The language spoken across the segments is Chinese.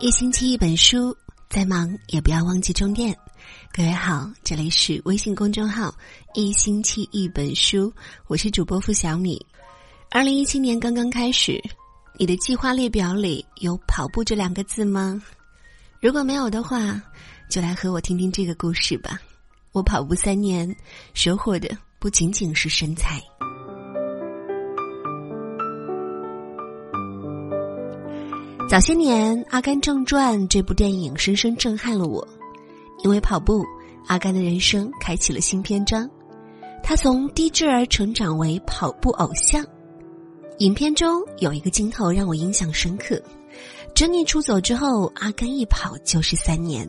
一星期一本书，再忙也不要忘记充电。各位好，这里是微信公众号“一星期一本书”，我是主播付小米。二零一七年刚刚开始，你的计划列表里有跑步这两个字吗？如果没有的话，就来和我听听这个故事吧。我跑步三年，收获的不仅仅是身材。早些年，《阿甘正传》这部电影深深震撼了我，因为跑步，阿甘的人生开启了新篇章。他从低智儿成长为跑步偶像。影片中有一个镜头让我印象深刻：珍妮出走之后，阿甘一跑就是三年，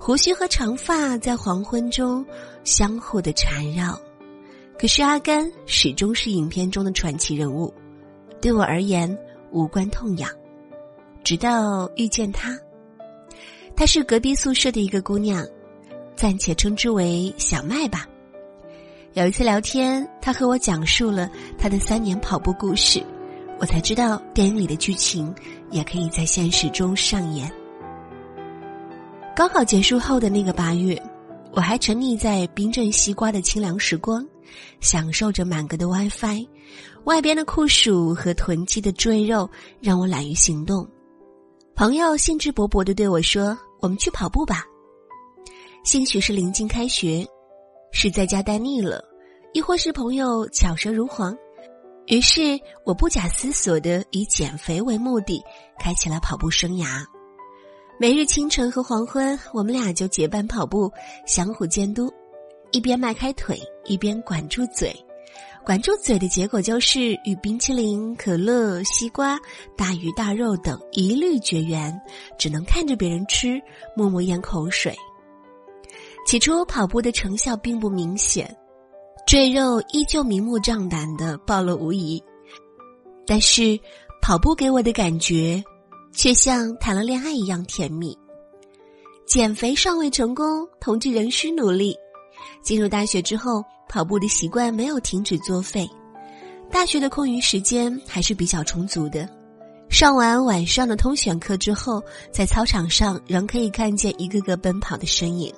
胡须和长发在黄昏中相互的缠绕。可是阿甘始终是影片中的传奇人物，对我而言无关痛痒。直到遇见她，她是隔壁宿舍的一个姑娘，暂且称之为小麦吧。有一次聊天，她和我讲述了她的三年跑步故事，我才知道电影里的剧情也可以在现实中上演。高考结束后的那个八月，我还沉溺在冰镇西瓜的清凉时光，享受着满格的 WiFi，外边的酷暑和囤积的赘肉让我懒于行动。朋友兴致勃勃的对我说：“我们去跑步吧。”兴许是临近开学，是在家待腻了，亦或是朋友巧舌如簧，于是我不假思索的以减肥为目的，开启了跑步生涯。每日清晨和黄昏，我们俩就结伴跑步，相互监督，一边迈开腿，一边管住嘴。管住嘴的结果就是与冰淇淋、可乐、西瓜、大鱼大肉等一律绝缘，只能看着别人吃，默默咽口水。起初跑步的成效并不明显，赘肉依旧明目张胆的暴露无遗，但是跑步给我的感觉，却像谈了恋爱一样甜蜜。减肥尚未成功，同志仍需努力。进入大学之后。跑步的习惯没有停止作废，大学的空余时间还是比较充足的。上完晚上的通选课之后，在操场上仍可以看见一个个奔跑的身影。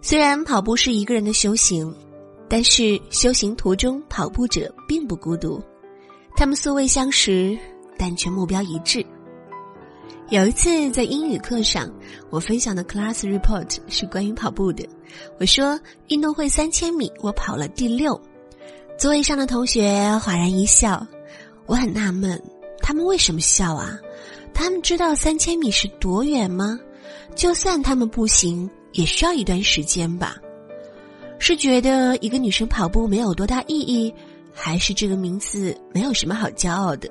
虽然跑步是一个人的修行，但是修行途中跑步者并不孤独，他们素未相识，但却目标一致。有一次在英语课上，我分享的 class report 是关于跑步的。我说运动会三千米我跑了第六，座位上的同学哗然一笑。我很纳闷，他们为什么笑啊？他们知道三千米是多远吗？就算他们步行，也需要一段时间吧？是觉得一个女生跑步没有多大意义，还是这个名字没有什么好骄傲的？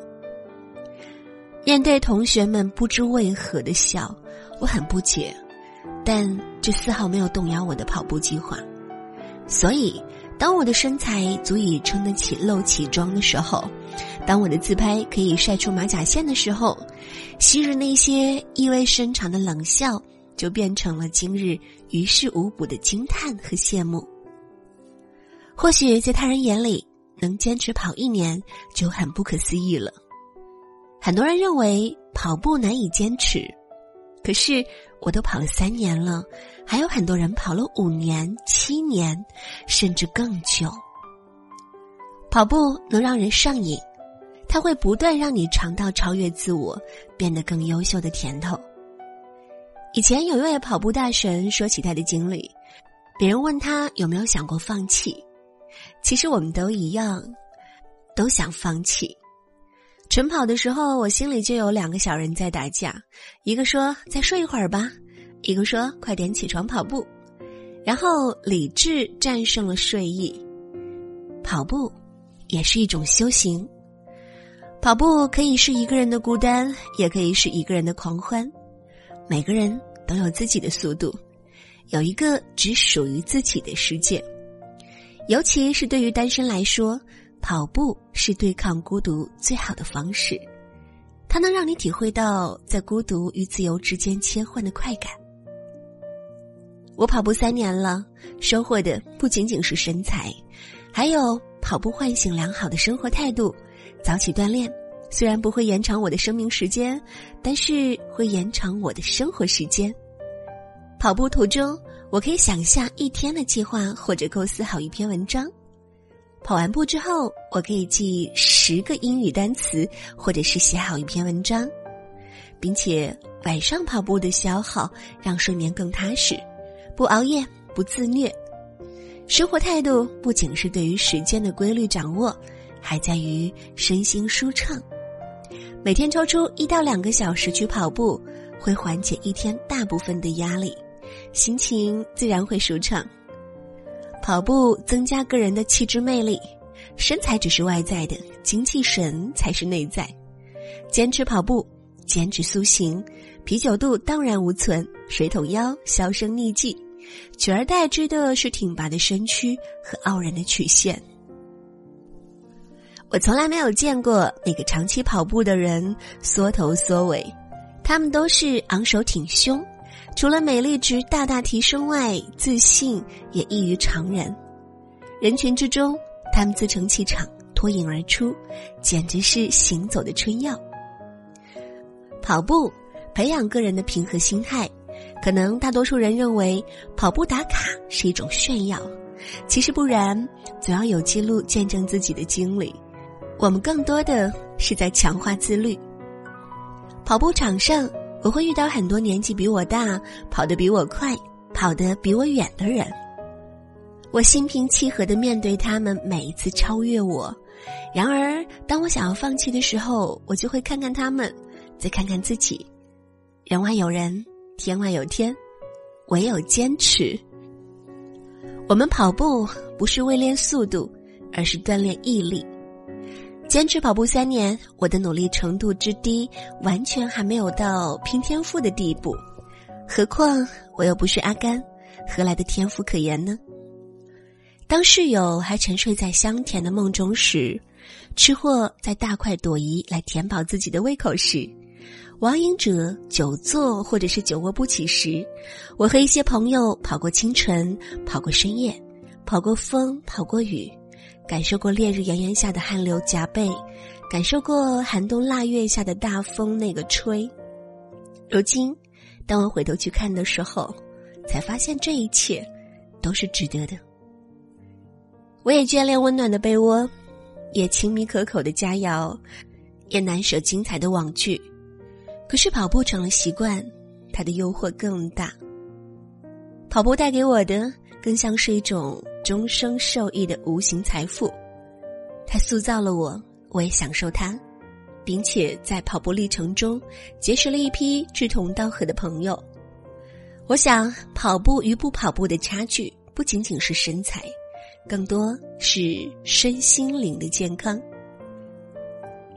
面对同学们不知为何的笑，我很不解，但这丝毫没有动摇我的跑步计划。所以，当我的身材足以撑得起露脐装的时候，当我的自拍可以晒出马甲线的时候，昔日那些意味深长的冷笑，就变成了今日于事无补的惊叹和羡慕。或许在他人眼里，能坚持跑一年就很不可思议了。很多人认为跑步难以坚持，可是我都跑了三年了，还有很多人跑了五年、七年，甚至更久。跑步能让人上瘾，它会不断让你尝到超越自我、变得更优秀的甜头。以前有一位跑步大神说起他的经历，别人问他有没有想过放弃，其实我们都一样，都想放弃。晨跑的时候，我心里就有两个小人在打架，一个说再睡一会儿吧，一个说快点起床跑步。然后理智战胜了睡意，跑步也是一种修行。跑步可以是一个人的孤单，也可以是一个人的狂欢。每个人都有自己的速度，有一个只属于自己的世界。尤其是对于单身来说。跑步是对抗孤独最好的方式，它能让你体会到在孤独与自由之间切换的快感。我跑步三年了，收获的不仅仅是身材，还有跑步唤醒良好的生活态度，早起锻炼，虽然不会延长我的生命时间，但是会延长我的生活时间。跑步途中，我可以想象一天的计划，或者构思好一篇文章。跑完步之后，我可以记十个英语单词，或者是写好一篇文章，并且晚上跑步的消耗让睡眠更踏实，不熬夜，不自虐。生活态度不仅是对于时间的规律掌握，还在于身心舒畅。每天抽出一到两个小时去跑步，会缓解一天大部分的压力，心情自然会舒畅。跑步增加个人的气质魅力，身材只是外在的，精气神才是内在。坚持跑步，坚持塑形，啤酒肚荡然无存，水桶腰销声匿迹，取而代之的是挺拔的身躯和傲人的曲线。我从来没有见过那个长期跑步的人缩头缩尾，他们都是昂首挺胸。除了美丽值大大提升外，自信也异于常人。人群之中，他们自成气场，脱颖而出，简直是行走的春药。跑步培养个人的平和心态，可能大多数人认为跑步打卡是一种炫耀，其实不然。总要有记录见证自己的经历，我们更多的是在强化自律。跑步场上。我会遇到很多年纪比我大、跑得比我快、跑得比我远的人，我心平气和的面对他们每一次超越我。然而，当我想要放弃的时候，我就会看看他们，再看看自己。人外有人，天外有天，唯有坚持。我们跑步不是为练速度，而是锻炼毅力。坚持跑步三年，我的努力程度之低，完全还没有到拼天赋的地步。何况我又不是阿甘，何来的天赋可言呢？当室友还沉睡在香甜的梦中时，吃货在大快朵颐来填饱自己的胃口时，网瘾者久坐或者是久卧不起时，我和一些朋友跑过清晨，跑过深夜，跑过风，跑过雨。感受过烈日炎炎下的汗流浃背，感受过寒冬腊月下的大风那个吹。如今，当我回头去看的时候，才发现这一切都是值得的。我也眷恋温暖的被窝，也亲密可口的佳肴，也难舍精彩的网剧。可是跑步成了习惯，它的诱惑更大。跑步带给我的，更像是一种。终生受益的无形财富，它塑造了我，我也享受它，并且在跑步历程中结识了一批志同道合的朋友。我想，跑步与不跑步的差距不仅仅是身材，更多是身心灵的健康。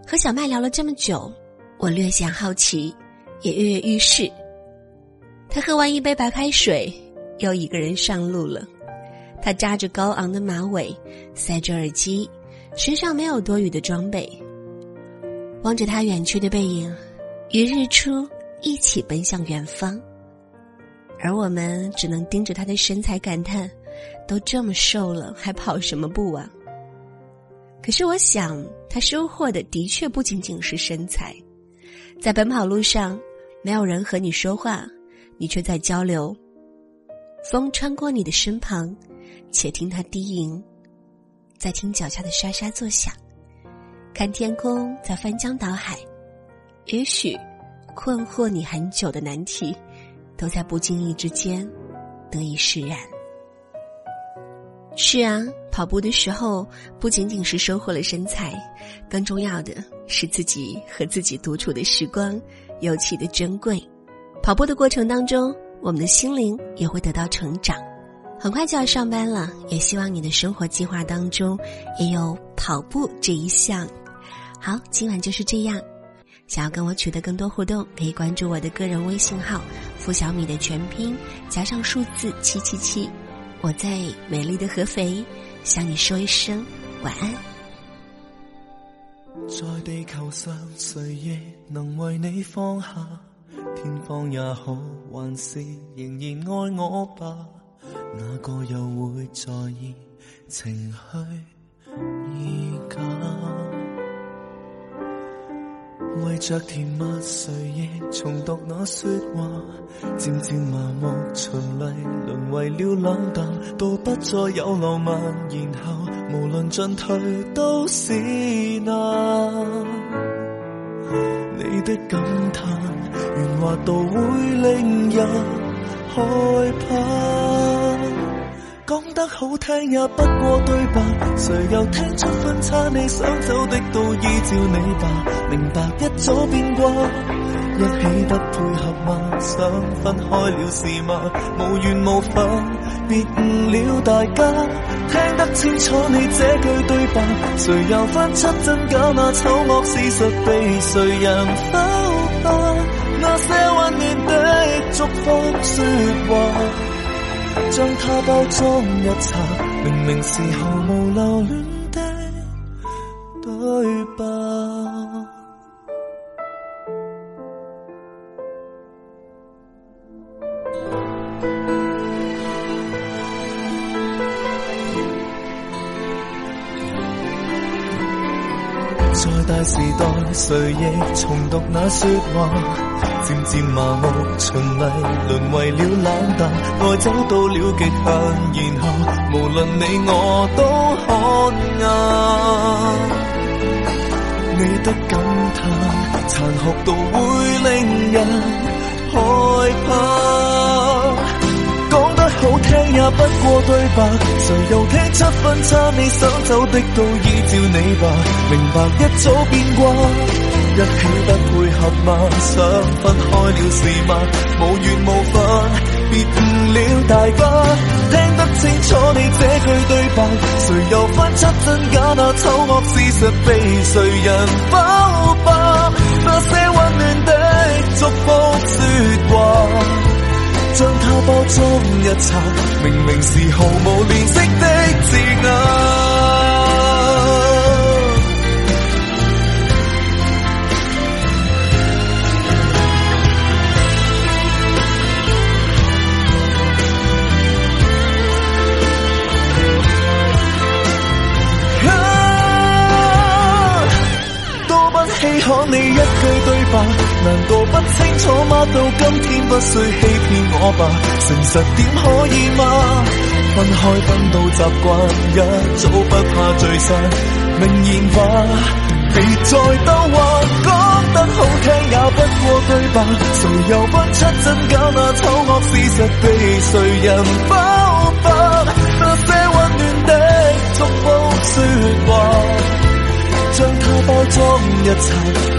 和小麦聊了这么久，我略显好奇，也跃跃欲试。他喝完一杯白开水，又一个人上路了。他扎着高昂的马尾，塞着耳机，身上没有多余的装备。望着他远去的背影，与日出一起奔向远方，而我们只能盯着他的身材感叹：都这么瘦了，还跑什么步啊？可是我想，他收获的的确不仅仅是身材。在奔跑路上，没有人和你说话，你却在交流。风穿过你的身旁。且听它低吟，再听脚下的沙沙作响，看天空在翻江倒海，也许困惑你很久的难题，都在不经意之间得以释然。是啊，跑步的时候不仅仅是收获了身材，更重要的是自己和自己独处的时光尤其的珍贵。跑步的过程当中，我们的心灵也会得到成长。很快就要上班了，也希望你的生活计划当中也有跑步这一项。好，今晚就是这样。想要跟我取得更多互动，可以关注我的个人微信号“付小米”的全拼加上数字七七七。我在美丽的合肥向你说一声晚安。在地球上，谁亦能为你放下天荒也好，还是仍然爱我吧？哪个又会在意情虚意假？为着甜蜜，谁亦重读那说话，渐渐麻木，循例沦为了冷淡，到不再有浪漫，然后无论进退都是难。你的感叹，圆滑到会令人害怕。讲得好听也不过对白，谁又听出分岔？你想走的都依照你吧，明白一早变卦，一起不配合吗？想分开了是吗？无缘无分，别误了大家。听得清楚你这句对白，谁又分出真假？那丑恶事实被谁人否化？那些温暖的祝福说话。将它包装一层，明明是毫无留恋。在大时代，谁亦重读那说话。渐渐麻木，循例沦为了冷淡，爱走到了极限，然后无论你我都看眼。你的感叹残酷到会令人害怕，不过对白，谁又听出分差？你想走的都依照你吧，明白一早变卦。一起不配合吗？想分开了是吗？无缘无分，别误了大家。听得清楚你这句对白，谁又分出真假？那丑恶事实被谁人否白？一擦，明明是毫无怜惜的字眼。难道不清楚吗？到今天不需欺骗我吧，诚实点可以吗？分开分到习惯，一早不怕聚散，明言话，别再兜话，讲得好听也不过对白，谁又分出真假？那丑恶事实被谁人包装一切，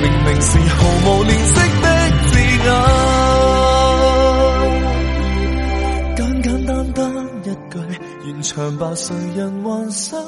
明明是毫无怜惜的字眼。简简单单一句，完场吧，谁人还想